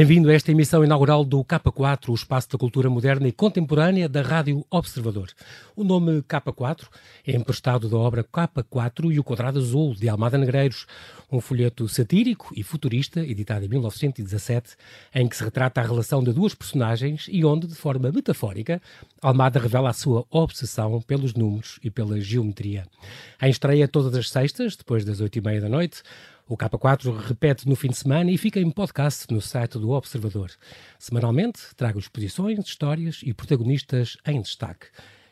Bem-vindo a esta emissão inaugural do K4, o espaço da cultura moderna e contemporânea da Rádio Observador. O nome K4 é emprestado da obra K4 e o Quadrado Azul, de Almada Negreiros, um folheto satírico e futurista, editado em 1917, em que se retrata a relação de duas personagens e onde, de forma metafórica, Almada revela a sua obsessão pelos números e pela geometria. Em estreia todas as sextas, depois das oito e meia da noite, o K4 repete no fim de semana e fica em podcast no site do Observador. Semanalmente trago exposições, histórias e protagonistas em destaque.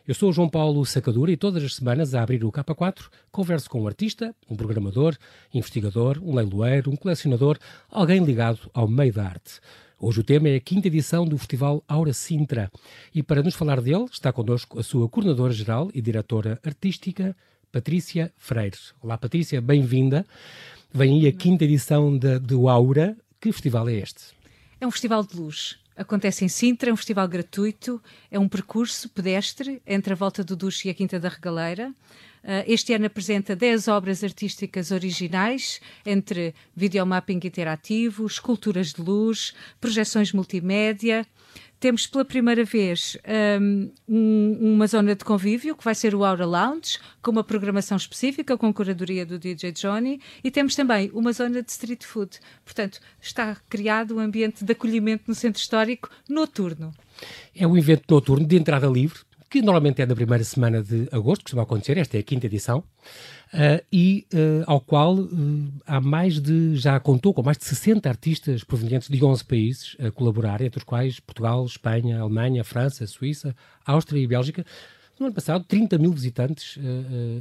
Eu sou o João Paulo Sacadura e todas as semanas, a abrir o K4, converso com um artista, um programador, investigador, um leiloeiro, um colecionador, alguém ligado ao meio da arte. Hoje o tema é a quinta edição do Festival Aura Sintra e para nos falar dele está connosco a sua coordenadora-geral e diretora artística, Patrícia Freire. Olá Patrícia, bem-vinda. Vem aí a quinta edição do Aura. Que festival é este? É um festival de luz. Acontece em Sintra, é um festival gratuito, é um percurso pedestre entre a Volta do Duche e a Quinta da Regaleira. Uh, este ano apresenta 10 obras artísticas originais, entre videomapping interativo, esculturas de luz, projeções multimédia, temos pela primeira vez um, uma zona de convívio, que vai ser o Aura Lounge, com uma programação específica, com curadoria do DJ Johnny, e temos também uma zona de street food. Portanto, está criado um ambiente de acolhimento no centro histórico noturno. É um evento noturno de entrada livre, que normalmente é na primeira semana de agosto, costuma acontecer, esta é a quinta edição, uh, e uh, ao qual uh, há mais de, já contou com mais de 60 artistas provenientes de 11 países a colaborar, entre os quais Portugal, Espanha, Alemanha, França, Suíça, Áustria e Bélgica. No ano passado, 30 mil visitantes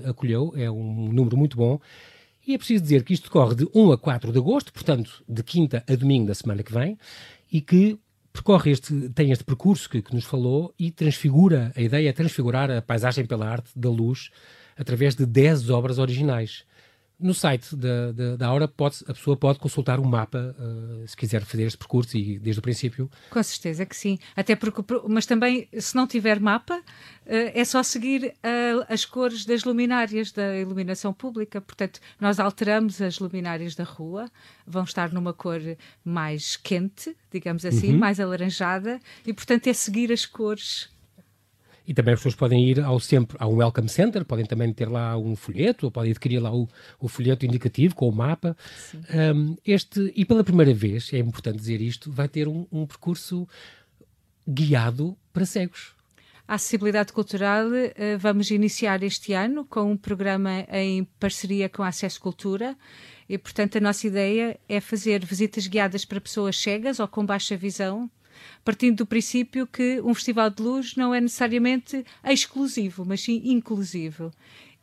acolheu, é um número muito bom. E é preciso dizer que isto decorre de 1 a 4 de agosto, portanto, de quinta a domingo da semana que vem, e que percorre este, tem este percurso que, que, nos falou e transfigura, a ideia é transfigurar a paisagem pela arte da luz através de 10 obras originais. No site da, da, da Aura pode, a pessoa pode consultar um mapa uh, se quiser fazer este percurso e desde o princípio. Com certeza que sim. Até porque, mas também, se não tiver mapa, uh, é só seguir uh, as cores das luminárias da iluminação pública. Portanto, nós alteramos as luminárias da rua, vão estar numa cor mais quente, digamos assim, uhum. mais alaranjada, e portanto é seguir as cores e também as pessoas podem ir ao sempre ao Welcome Center, podem também ter lá um folheto, ou podem adquirir lá o, o folheto indicativo com o mapa. Um, este, e pela primeira vez, é importante dizer isto, vai ter um, um percurso guiado para cegos. A acessibilidade cultural uh, vamos iniciar este ano com um programa em parceria com a Acesso Cultura e, portanto, a nossa ideia é fazer visitas guiadas para pessoas cegas ou com baixa visão partindo do princípio que um festival de luz não é necessariamente exclusivo, mas sim inclusivo.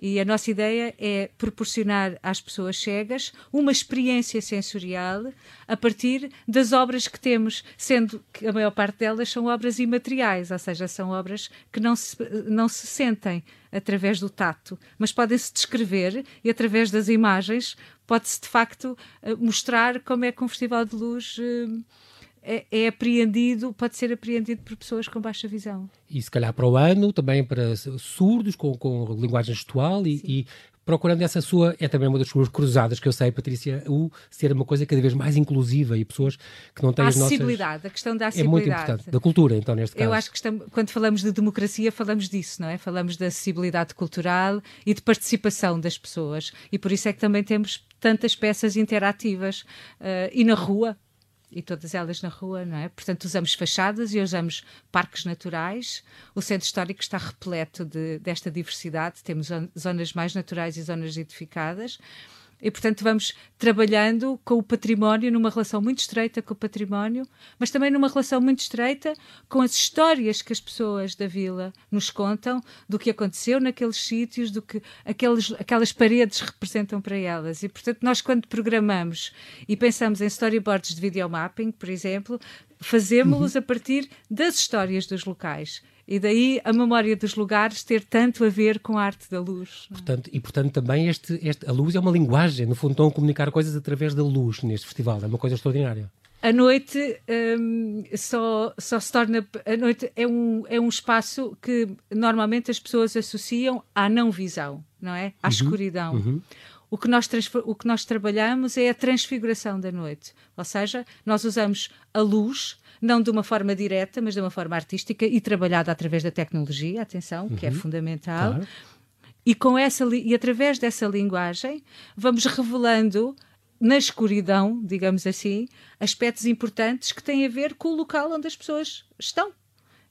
E a nossa ideia é proporcionar às pessoas cegas uma experiência sensorial a partir das obras que temos, sendo que a maior parte delas são obras imateriais, ou seja, são obras que não se, não se sentem através do tato, mas podem-se descrever e através das imagens pode-se de facto eh, mostrar como é que um festival de luz eh, é, é apreendido, pode ser apreendido por pessoas com baixa visão. E se calhar para o ano, também para surdos, com, com linguagem gestual e, e procurando essa sua, é também uma das suas cruzadas que eu sei, Patrícia, o ser uma coisa cada vez mais inclusiva e pessoas que não têm a as nossas... acessibilidade, a questão da acessibilidade. É muito importante, da cultura, então, neste caso. Eu acho que estamos, quando falamos de democracia, falamos disso, não é? Falamos da acessibilidade cultural e de participação das pessoas. E por isso é que também temos tantas peças interativas. Uh, e na rua, e todas elas na rua, não é? Portanto, usamos fachadas e usamos parques naturais. O centro histórico está repleto de, desta diversidade. Temos zonas mais naturais e zonas edificadas. E, portanto, vamos trabalhando com o património, numa relação muito estreita com o património, mas também numa relação muito estreita com as histórias que as pessoas da vila nos contam do que aconteceu naqueles sítios, do que aqueles, aquelas paredes representam para elas. E, portanto, nós, quando programamos e pensamos em storyboards de videomapping, por exemplo, fazemos-los uhum. a partir das histórias dos locais. E daí a memória dos lugares ter tanto a ver com a arte da luz. Portanto, e portanto também este, este, a luz é uma linguagem, no fundo estão a comunicar coisas através da luz neste festival, é uma coisa extraordinária. A noite um, só, só se torna. A noite é um, é um espaço que normalmente as pessoas associam à não visão, não é? À uhum, escuridão. Uhum. O que, nós o que nós trabalhamos é a transfiguração da noite. Ou seja, nós usamos a luz, não de uma forma direta, mas de uma forma artística e trabalhada através da tecnologia, atenção, uhum. que é uhum. fundamental. Claro. E, com essa, e através dessa linguagem, vamos revelando na escuridão, digamos assim, aspectos importantes que têm a ver com o local onde as pessoas estão.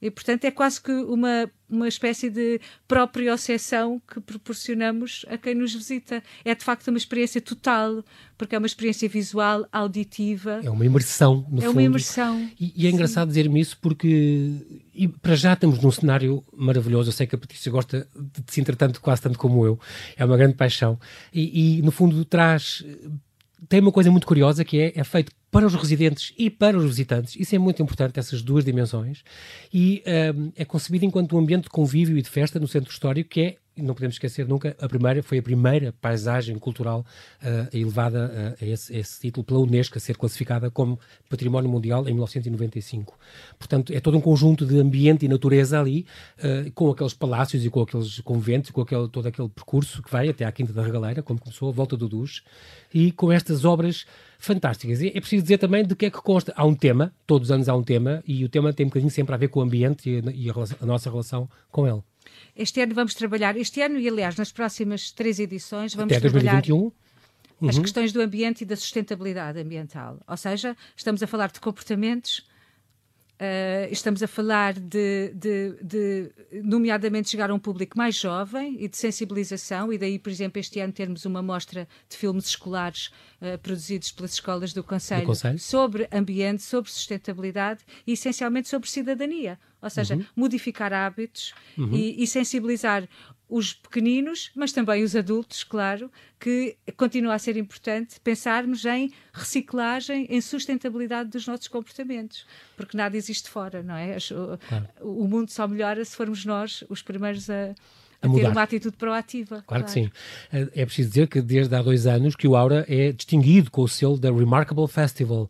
E, portanto, é quase que uma, uma espécie de proprioceção que proporcionamos a quem nos visita. É, de facto, uma experiência total, porque é uma experiência visual, auditiva. É uma imersão, no é fundo. É uma imersão. E, e é engraçado dizer-me isso porque, para já estamos num cenário maravilhoso. Eu sei que a Patrícia gosta de se entretanto quase tanto como eu. É uma grande paixão. E, e no fundo, traz tem uma coisa muito curiosa que é, é feito para os residentes e para os visitantes. Isso é muito importante, essas duas dimensões. E um, é concebido enquanto um ambiente de convívio e de festa no centro histórico, que é não podemos esquecer nunca, a primeira, foi a primeira paisagem cultural uh, elevada uh, a, esse, a, esse, título pela Unesco, a ser classificada como Património Mundial em 1995. Portanto, é todo um conjunto de ambiente e natureza ali, uh, com aqueles palácios e com aqueles conventos, com aquele, todo aquele percurso que vai até à Quinta da Regaleira, como começou, a Volta do Duche, e com estas obras fantásticas. E é preciso dizer também de que é que consta. Há um tema, todos os anos há um tema, e o tema tem um bocadinho sempre a ver com o ambiente e, e a, a nossa relação com ele. Este ano vamos trabalhar, este ano e aliás nas próximas três edições vamos Até trabalhar 2021? as uhum. questões do ambiente e da sustentabilidade ambiental. Ou seja, estamos a falar de comportamentos, Uh, estamos a falar de, de, de, nomeadamente, chegar a um público mais jovem e de sensibilização, e daí, por exemplo, este ano termos uma mostra de filmes escolares uh, produzidos pelas escolas do Conselho, do Conselho, sobre ambiente, sobre sustentabilidade e, essencialmente, sobre cidadania. Ou seja, uhum. modificar hábitos uhum. e, e sensibilizar os pequeninos, mas também os adultos, claro, que continua a ser importante pensarmos em reciclagem, em sustentabilidade dos nossos comportamentos, porque nada existe fora, não é? Claro. O mundo só melhora se formos nós os primeiros a, a, ter uma atitude proativa. Claro, claro, que sim. É, é preciso dizer que desde há dois anos que o Aura é distinguido com o selo da Remarkable Festival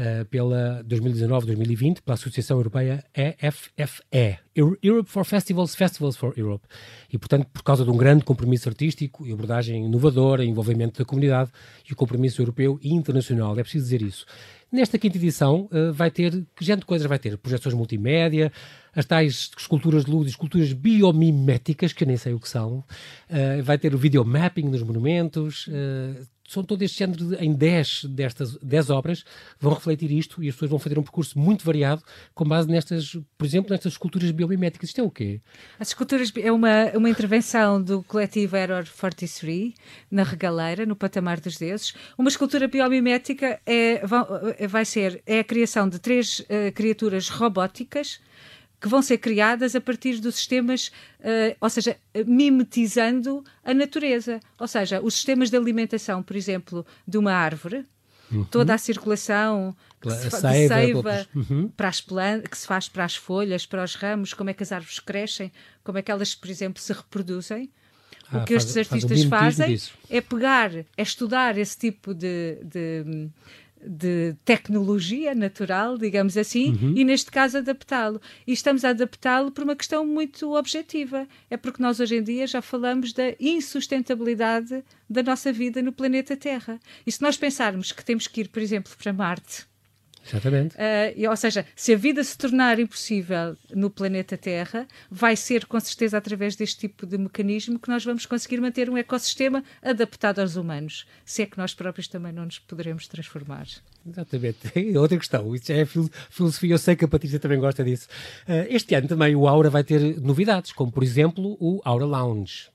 uh, pela 2019-2020 pela Associação Europeia EFFE, Europe for Festivals, Festivals for Europe. E, portanto, por causa de um grande compromisso artístico e abordagem inovadora, envolvimento da comunidade e o compromisso europeu e internacional. É preciso dizer isso. Nesta quinta edição uh, vai ter, que gente de coisas vai ter? Projeções multimédia, as tais esculturas de luz esculturas biomiméticas, que eu nem sei o que são, uh, vai ter o videomapping nos monumentos, são todo este género de, em 10 destas 10 obras vão refletir isto e as pessoas vão fazer um percurso muito variado com base nestas, por exemplo, nestas esculturas biomiméticas. Isto é o quê? As esculturas é uma, uma intervenção do coletivo Error 43 na Regaleira, no Patamar dos Deuses. Uma escultura biomimética é, vai ser é a criação de três uh, criaturas robóticas que vão ser criadas a partir dos sistemas, uh, ou seja, mimetizando a natureza. Ou seja, os sistemas de alimentação, por exemplo, de uma árvore, uhum. toda a circulação que se, seiva, seiva uhum. para as plantas, que se faz para as folhas, para os ramos, como é que as árvores crescem, como é que elas, por exemplo, se reproduzem. Ah, o que faz, estes artistas faz fazem disso. é pegar, é estudar esse tipo de, de de tecnologia natural, digamos assim, uhum. e neste caso adaptá-lo. E estamos a adaptá-lo por uma questão muito objetiva. É porque nós hoje em dia já falamos da insustentabilidade da nossa vida no planeta Terra. E se nós pensarmos que temos que ir, por exemplo, para Marte, Exatamente. Uh, ou seja, se a vida se tornar impossível no planeta Terra, vai ser com certeza através deste tipo de mecanismo que nós vamos conseguir manter um ecossistema adaptado aos humanos, se é que nós próprios também não nos poderemos transformar. Exatamente. Outra questão, isso é filosofia, eu sei que a Patrícia também gosta disso. Uh, este ano também o Aura vai ter novidades, como por exemplo o Aura Lounge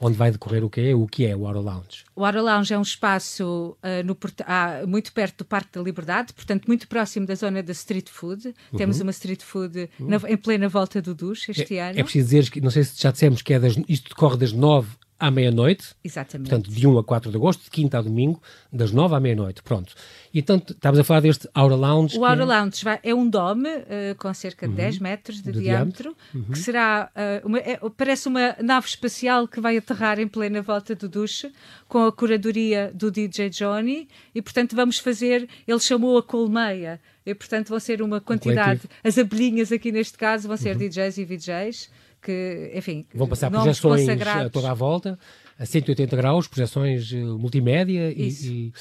onde vai decorrer o que é o que é o Aura Lounge. O Aura Lounge é um espaço uh, no, ah, muito perto do Parque da Liberdade, portanto muito próximo da zona da street food. Uhum. Temos uma street food uhum. na, em plena volta do Duche este é, ano. É preciso dizer que, não sei se já dissemos que é das, isto decorre das nove à meia-noite. Exatamente. Portanto, de 1 a 4 de agosto, de quinta a domingo, das 9 à meia-noite. Pronto. E então, estamos a falar deste Aura Lounge. O Aura é... Lounge vai, é um dome uh, com cerca de uhum. 10 metros de, de diâmetro, uhum. que será, uh, uma, é, parece uma nave espacial que vai aterrar em plena volta do duche, com a curadoria do DJ Johnny, e portanto vamos fazer, ele chamou a colmeia, e portanto vão ser uma quantidade, um as abelhinhas aqui neste caso vão ser uhum. DJs e VJs, que, enfim, vão passar projeções a toda a volta. a 180 graus, projeções multimédia e, e,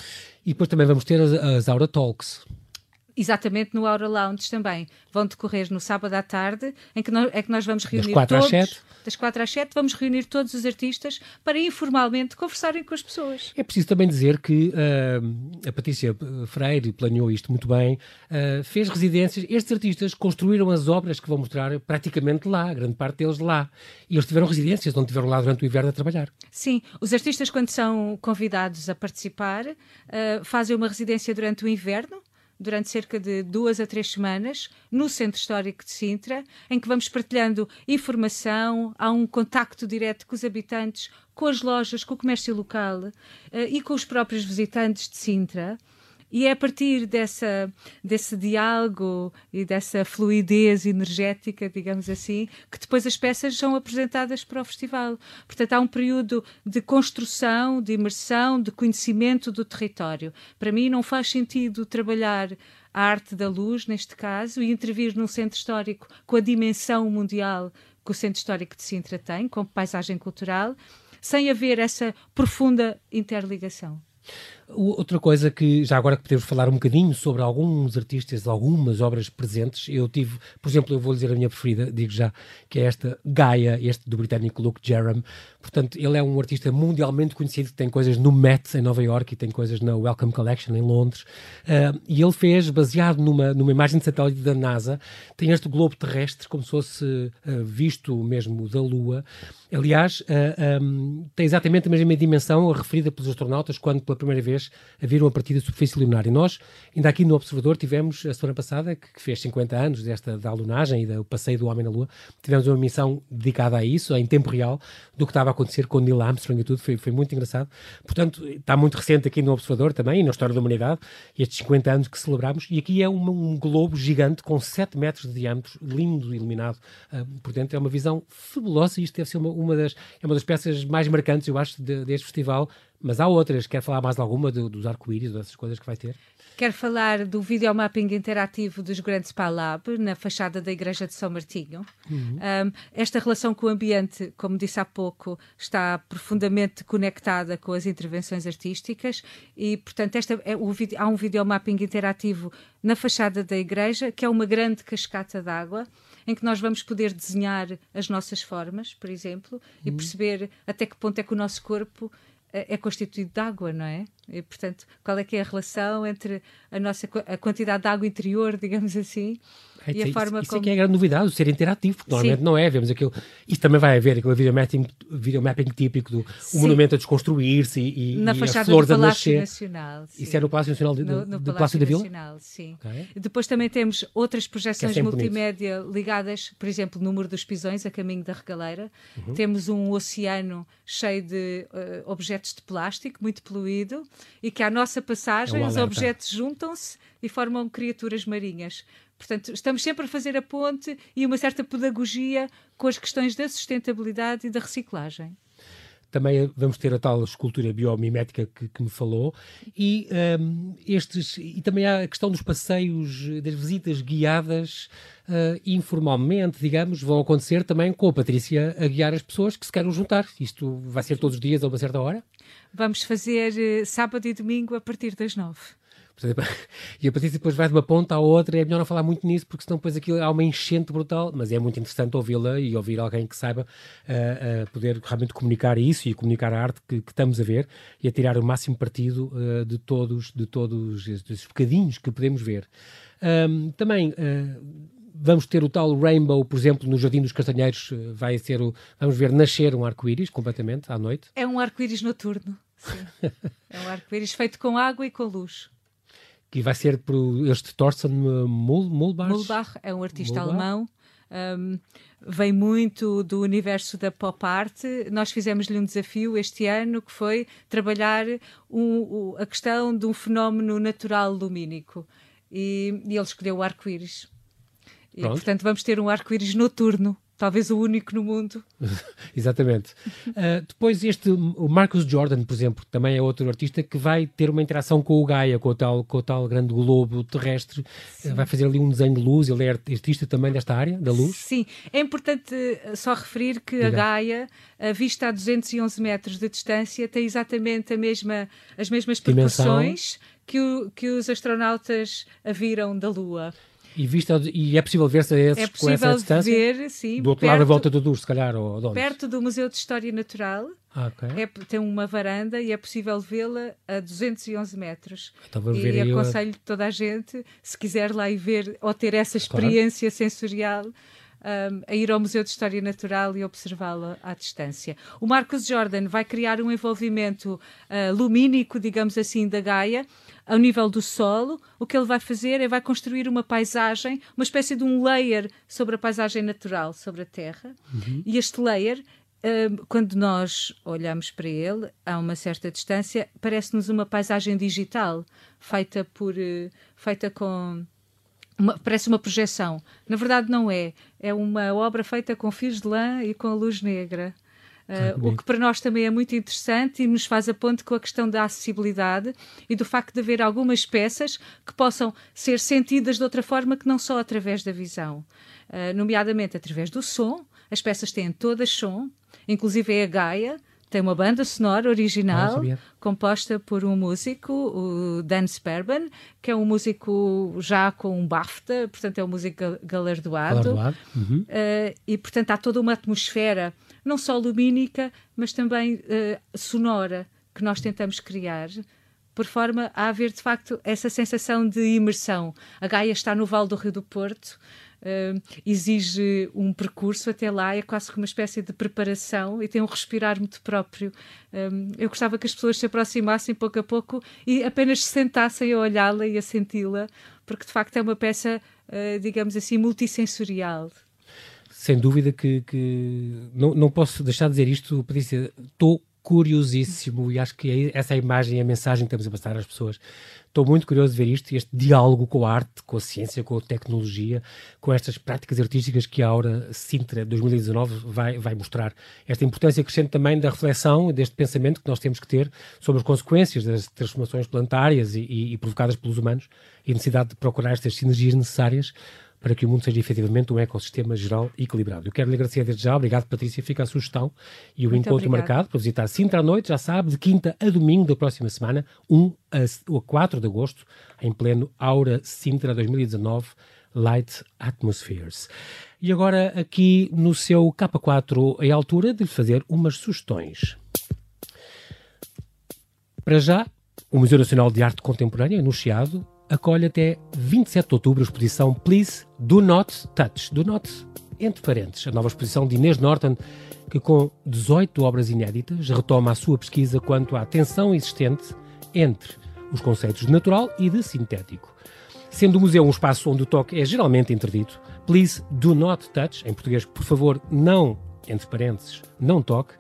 e, depois também vamos ter as, as Aura Talks exatamente no Aura Lounge também. Vão decorrer no sábado à tarde, em que nós, é que nós vamos reunir das 4 todos. Às 7. Das 4 às 7, vamos reunir todos os artistas para informalmente conversarem com as pessoas. É preciso também dizer que uh, a Patrícia Freire planeou isto muito bem, uh, fez residências. Estes artistas construíram as obras que vão mostrar praticamente lá, grande parte deles lá. E eles tiveram residências, onde estiveram lá durante o inverno a trabalhar. Sim, os artistas, quando são convidados a participar, uh, fazem uma residência durante o inverno durante cerca de duas a três semanas no Centro Histórico de Sintra, em que vamos partilhando informação, há um contacto direto com os habitantes, com as lojas, com o comércio local uh, e com os próprios visitantes de Sintra. E é a partir dessa, desse diálogo e dessa fluidez energética, digamos assim, que depois as peças são apresentadas para o festival. Portanto, há um período de construção, de imersão, de conhecimento do território. Para mim, não faz sentido trabalhar a arte da luz, neste caso, e intervir num centro histórico com a dimensão mundial que o Centro Histórico de Sintra tem, como paisagem cultural, sem haver essa profunda interligação. Outra coisa que, já agora que podemos falar um bocadinho sobre alguns artistas, algumas obras presentes, eu tive, por exemplo, eu vou dizer a minha preferida, digo já, que é esta Gaia, este do britânico Luke Jerram. Portanto, ele é um artista mundialmente conhecido, tem coisas no Met, em Nova York, e tem coisas na Welcome Collection, em Londres. Uh, e ele fez, baseado numa, numa imagem de satélite da NASA, tem este globo terrestre, como se fosse uh, visto mesmo da Lua. Aliás, uh, ah, um, tem exatamente a mesma dimensão referida pelos astronautas quando, pela primeira vez, a viram a partir da superfície lunar. E nós, ainda aqui no Observador, tivemos, a semana passada, que, que fez 50 anos desta da lunagem e do passeio do homem na Lua, tivemos uma missão dedicada a isso, em tempo real, do que estava a acontecer com Neil Armstrong e tudo, foi, foi muito engraçado. Portanto, está muito recente aqui no Observador também, e na história da humanidade, estes 50 anos que celebramos, e aqui é um globo gigante com 7 metros de diâmetro, lindo, iluminado. Uh, portanto, é uma visão fabulosa e isto deve ser uma, uma, das, é uma das peças mais marcantes, eu acho, de, deste festival, mas há outras. Quer falar mais de alguma do, dos arco-íris, dessas coisas que vai ter? Quero falar do videomapping interativo dos Grandes Palab na fachada da Igreja de São Martinho. Uhum. Um, esta relação com o ambiente, como disse há pouco, está profundamente conectada com as intervenções artísticas e, portanto, esta é o, há um videomapping interativo na fachada da igreja, que é uma grande cascata d'água, em que nós vamos poder desenhar as nossas formas, por exemplo, uhum. e perceber até que ponto é que o nosso corpo é, é constituído de água, não é? E, portanto, qual é que é a relação entre a nossa a quantidade de água interior, digamos assim, é, e a isso, forma isso como... é que é a grande novidade, o ser interativo, porque normalmente Sim. não é, vemos aquilo, isso também vai haver, aquele videomapping, videomapping típico do o monumento a desconstruir-se e, Na e as flores a nascer. Nacional, sim. Isso é no Palácio Nacional de, no, no do Palácio, da Vila? Nacional, sim. Okay. Depois também temos outras projeções é multimédia bonito. ligadas, por exemplo, no Muro dos Pisões, a caminho da Regaleira. Uhum. Temos um oceano cheio de uh, objetos de plástico, muito poluído, e que à nossa passagem é os objetos juntam-se e formam criaturas marinhas. Portanto, estamos sempre a fazer a ponte e uma certa pedagogia com as questões da sustentabilidade e da reciclagem. Também vamos ter a tal escultura biomimética que, que me falou e um, estes e também há a questão dos passeios, das visitas guiadas uh, informalmente, digamos, vão acontecer também com a Patrícia a guiar as pessoas que se querem juntar. Isto vai ser todos os dias a uma certa hora? Vamos fazer uh, sábado e domingo a partir das nove. E a Patrícia depois vai de uma ponta à outra, é melhor não falar muito nisso, porque senão depois aquilo há uma enchente brutal, mas é muito interessante ouvi-la e ouvir alguém que saiba uh, uh, poder realmente comunicar isso e comunicar a arte que, que, estamos a ver e a tirar o máximo partido uh, de todos, de todos esses bocadinhos que podemos ver. Um, também vamos ter o tal Rainbow, por exemplo, no Jardim dos Castanheiros, vai ser o, vamos ver nascer um arco-íris completamente à noite. É um arco-íris noturno, sim. é um arco-íris feito com água e com luz que vai ser por este Thorsten Mulbach. Mulbach é um artista Mulbach. alemão. Um, vem muito do universo da pop art. Nós fizemos-lhe um desafio este ano que foi trabalhar um, um, a questão de um fenómeno natural lumínico. E, e ele escolheu o arco-íris. E, portanto, vamos ter um arco-íris noturno talvez o único no mundo. Exatamente. Uh, depois este, o Marcus Jordan, por exemplo, também é outro artista que vai ter uma interação com o Gaia, com o tal, com o tal grande globo terrestre, Sim. vai fazer ali um desenho de luz, ele é artista também desta área, da luz. Sim, é importante eh, só referir que Diga. a Gaia, vista a 211 metros de distância, tem exatamente a mesma, as mesmas proporções que, o, que os astronautas a viram da Lua. E, vista, e é possível ver-se é com essa distância? ver, sim. Do outro perto, lado, da volta do Douro, se calhar, ou Perto do Museu de História Natural. Ah, okay. é, tem uma varanda e é possível vê-la a 211 metros. Então, e aconselho a... toda a gente, se quiser lá ir ver ou ter essa experiência claro. sensorial, um, a ir ao Museu de História Natural e observá-la à distância. O Marcos Jordan vai criar um envolvimento uh, lumínico, digamos assim, da Gaia, ao nível do solo. O que ele vai fazer é vai construir uma paisagem, uma espécie de um layer sobre a paisagem natural, sobre a Terra. Uhum. E este layer quando nós olhamos para ele a uma certa distância, parece-nos uma paisagem digital feita por uh, feita com uma, parece uma projeção. Na verdade, não é. É uma obra feita com fios de lã e com luz negra. Uh, o que para nós também é muito interessante e nos faz a ponte com a questão da acessibilidade e do facto de haver algumas peças que possam ser sentidas de outra forma que não só através da visão, uh, nomeadamente através do som. As peças têm todas som, inclusive é a Gaia, tem uma banda sonora original ah, composta por um músico, o Dan Sperban, que é um músico já com um BAFTA, portanto é um músico galardoado. galardoado. Uhum. Uh, e portanto há toda uma atmosfera, não só lumínica, mas também uh, sonora, que nós tentamos criar por forma a haver de facto essa sensação de imersão. A Gaia está no Vale do Rio do Porto, uh, exige um percurso até lá, é quase como uma espécie de preparação e tem um respirar muito próprio. Um, eu gostava que as pessoas se aproximassem pouco a pouco e apenas se sentassem a olhá-la e a senti-la, porque de facto é uma peça, uh, digamos assim, multissensorial sem dúvida que, que, não, não posso deixar de dizer isto, Patrícia. Estou curiosíssimo e acho que é essa é a imagem e a mensagem que temos a passar às pessoas. Estou muito curioso de ver isto, este diálogo com a arte, com a ciência, com a tecnologia, com estas práticas artísticas que a Aura Sintra 2019 vai, vai mostrar. Esta importância crescente também da reflexão, deste pensamento que nós temos que ter sobre as consequências das transformações planetárias e, e, e provocadas pelos humanos e a necessidade de procurar estas sinergias necessárias para que o mundo seja efetivamente um ecossistema geral equilibrado. Eu quero lhe agradecer desde já, obrigado Patrícia, fica a sugestão e o Muito encontro obrigado. marcado para visitar Sintra à noite, já sabe, de quinta a domingo da próxima semana, 1 a 4 de agosto, em pleno Aura Sintra 2019, Light Atmospheres. E agora aqui no seu K4 é a altura de lhe fazer umas sugestões. Para já, o Museu Nacional de Arte Contemporânea, no Chiado, acolhe até 27 de outubro a exposição Please Do Not Touch. Do Not, entre parênteses, a nova exposição de Inês Norton, que com 18 obras inéditas retoma a sua pesquisa quanto à tensão existente entre os conceitos de natural e de sintético. Sendo o museu um espaço onde o toque é geralmente interdito, Please Do Not Touch, em português, por favor, não, entre parênteses, não toque,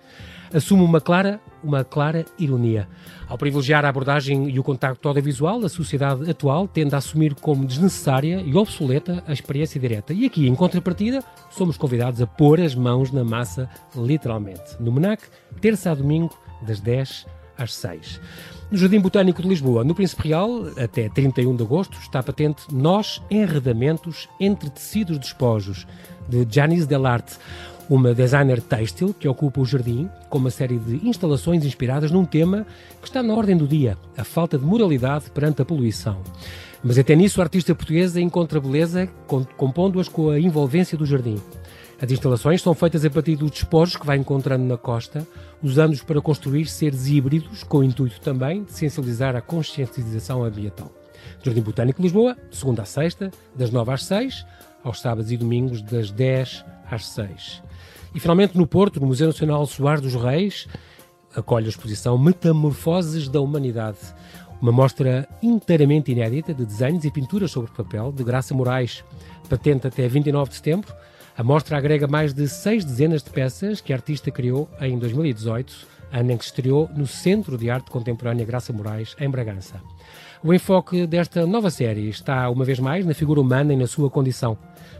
assume uma clara, uma clara ironia. Ao privilegiar a abordagem e o contacto audiovisual, a sociedade atual tende a assumir como desnecessária e obsoleta a experiência direta. E aqui, em contrapartida, somos convidados a pôr as mãos na massa, literalmente. No MENAC, terça a domingo, das 10 às 6. No Jardim Botânico de Lisboa, no Príncipe Real, até 31 de agosto, está patente Nós Enredamentos entre Tecidos Despojos, de Janice Delarte uma designer têxtil que ocupa o jardim com uma série de instalações inspiradas num tema que está na ordem do dia, a falta de moralidade perante a poluição. Mas até nisso a artista portuguesa encontra beleza, compondo-as com a envolvência do jardim. As instalações são feitas a partir dos despojos que vai encontrando na costa, usando-os para construir seres híbridos, com o intuito também de sensibilizar a conscientização ambiental. Jardim Botânico de Lisboa, segunda a sexta, das 9 às 6, aos sábados e domingos, das 10 às 6. E finalmente no Porto, no Museu Nacional Soares dos Reis, acolhe a exposição Metamorfoses da Humanidade, uma mostra inteiramente inédita de desenhos e pinturas sobre papel de Graça Moraes, patente até 29 de setembro. A mostra agrega mais de seis dezenas de peças que a artista criou em 2018, ano em que estreou no Centro de Arte Contemporânea Graça Moraes, em Bragança. O enfoque desta nova série está, uma vez mais, na figura humana e na sua condição.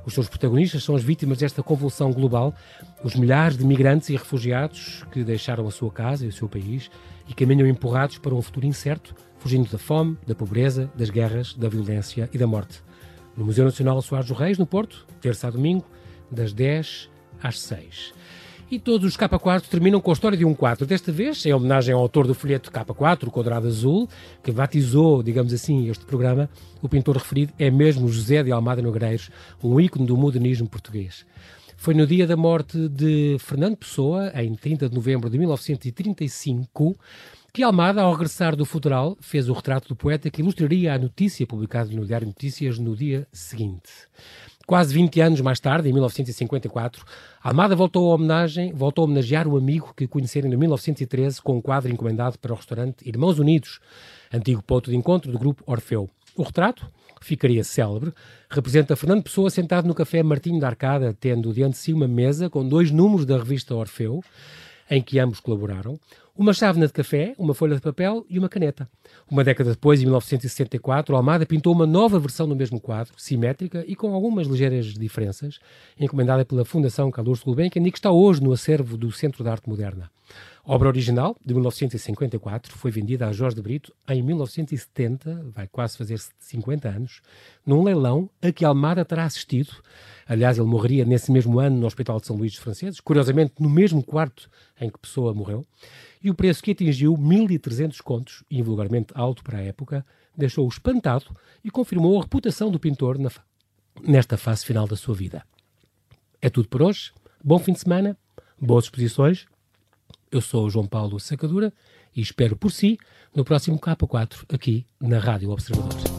Os seus protagonistas são as vítimas desta convulsão global, os milhares de migrantes e refugiados que deixaram a sua casa e o seu país e caminham empurrados para um futuro incerto, fugindo da fome, da pobreza, das guerras, da violência e da morte. No Museu Nacional Soares dos Reis, no Porto, terça a domingo, das 10 às 6. E todos os K4 terminam com a história de um 4. Desta vez, em homenagem ao autor do folheto K4, o Quadrado Azul, que batizou, digamos assim, este programa, o pintor referido é mesmo José de Almada Nogueiros, um ícone do modernismo português. Foi no dia da morte de Fernando Pessoa, em 30 de novembro de 1935, que Almada, ao regressar do funeral, fez o retrato do poeta que ilustraria a notícia publicada no Diário Notícias no dia seguinte. Quase 20 anos mais tarde, em 1954, Almada voltou a, homenagem, voltou a homenagear o amigo que conheceram em 1913 com um quadro encomendado para o restaurante Irmãos Unidos, antigo ponto de encontro do grupo Orfeu. O retrato, ficaria célebre, representa Fernando Pessoa sentado no café Martinho da Arcada, tendo diante de si uma mesa com dois números da revista Orfeu, em que ambos colaboraram, uma chávena de café, uma folha de papel e uma caneta. Uma década depois, em 1964, Almada pintou uma nova versão do mesmo quadro, simétrica e com algumas ligeiras diferenças, encomendada pela Fundação Carlos Gulbenkian e que está hoje no acervo do Centro de Arte Moderna. Obra original, de 1954, foi vendida a Jorge de Brito em 1970, vai quase fazer 50 anos, num leilão a que Almada terá assistido. Aliás, ele morreria nesse mesmo ano no Hospital de São Luís dos Franceses, curiosamente no mesmo quarto em que Pessoa morreu e o preço que atingiu 1.300 contos, invulgarmente alto para a época, deixou-o espantado e confirmou a reputação do pintor na, nesta fase final da sua vida. É tudo por hoje. Bom fim de semana, boas exposições. Eu sou o João Paulo Sacadura e espero por si no próximo K4 aqui na Rádio Observador.